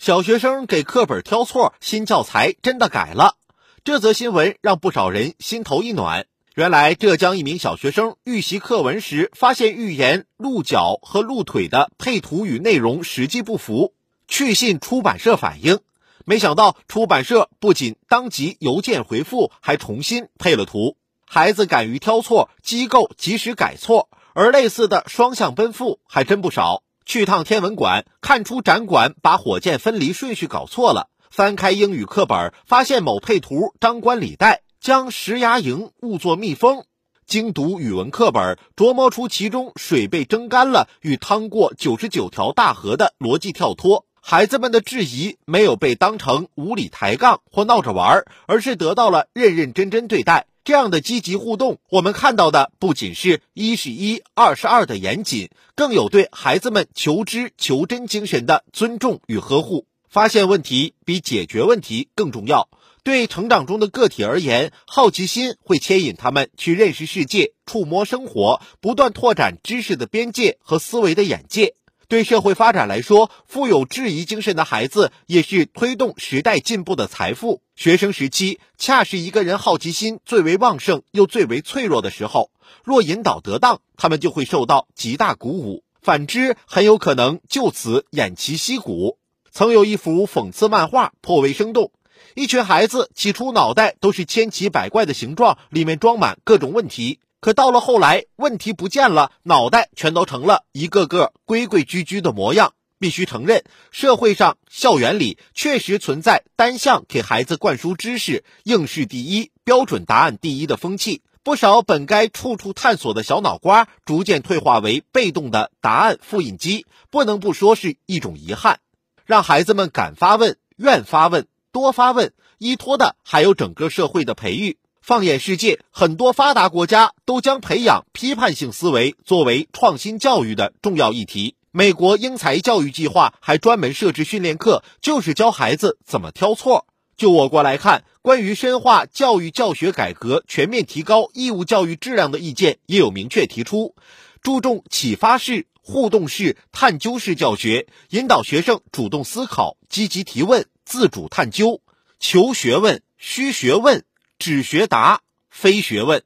小学生给课本挑错，新教材真的改了。这则新闻让不少人心头一暖。原来，浙江一名小学生预习课文时，发现预言鹿角和鹿腿的配图与内容实际不符，去信出版社反映。没想到出版社不仅当即邮件回复，还重新配了图。孩子敢于挑错，机构及时改错，而类似的双向奔赴还真不少。去趟天文馆，看出展馆把火箭分离顺序搞错了。翻开英语课本，发现某配图张冠李戴，将石崖蝇误作蜜蜂。精读语文课本，琢磨出其中水被蒸干了与趟过九十九条大河的逻辑跳脱。孩子们的质疑没有被当成无理抬杠或闹着玩，而是得到了认认真真对待。这样的积极互动，我们看到的不仅是一是一，二是二的严谨，更有对孩子们求知求真精神的尊重与呵护。发现问题比解决问题更重要。对成长中的个体而言，好奇心会牵引他们去认识世界、触摸生活，不断拓展知识的边界和思维的眼界。对社会发展来说，富有质疑精神的孩子也是推动时代进步的财富。学生时期恰是一个人好奇心最为旺盛又最为脆弱的时候，若引导得当，他们就会受到极大鼓舞；反之，很有可能就此偃旗息鼓。曾有一幅讽刺漫画颇为生动，一群孩子起初脑袋都是千奇百怪的形状，里面装满各种问题。可到了后来，问题不见了，脑袋全都成了一个个规规矩矩的模样。必须承认，社会上、校园里确实存在单向给孩子灌输知识、应试第一、标准答案第一的风气。不少本该处处探索的小脑瓜，逐渐退化为被动的答案复印机，不能不说是一种遗憾。让孩子们敢发问、愿发问、多发问，依托的还有整个社会的培育。放眼世界，很多发达国家都将培养批判性思维作为创新教育的重要议题。美国英才教育计划还专门设置训练课，就是教孩子怎么挑错。就我国来看，关于深化教育教学改革、全面提高义务教育质量的意见也有明确提出，注重启发式、互动式、探究式教学，引导学生主动思考、积极提问、自主探究，求学问、需学问。只学答非学问，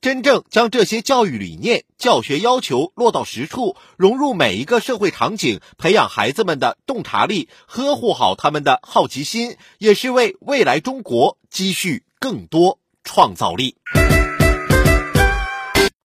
真正将这些教育理念、教学要求落到实处，融入每一个社会场景，培养孩子们的洞察力，呵护好他们的好奇心，也是为未来中国积蓄更多创造力。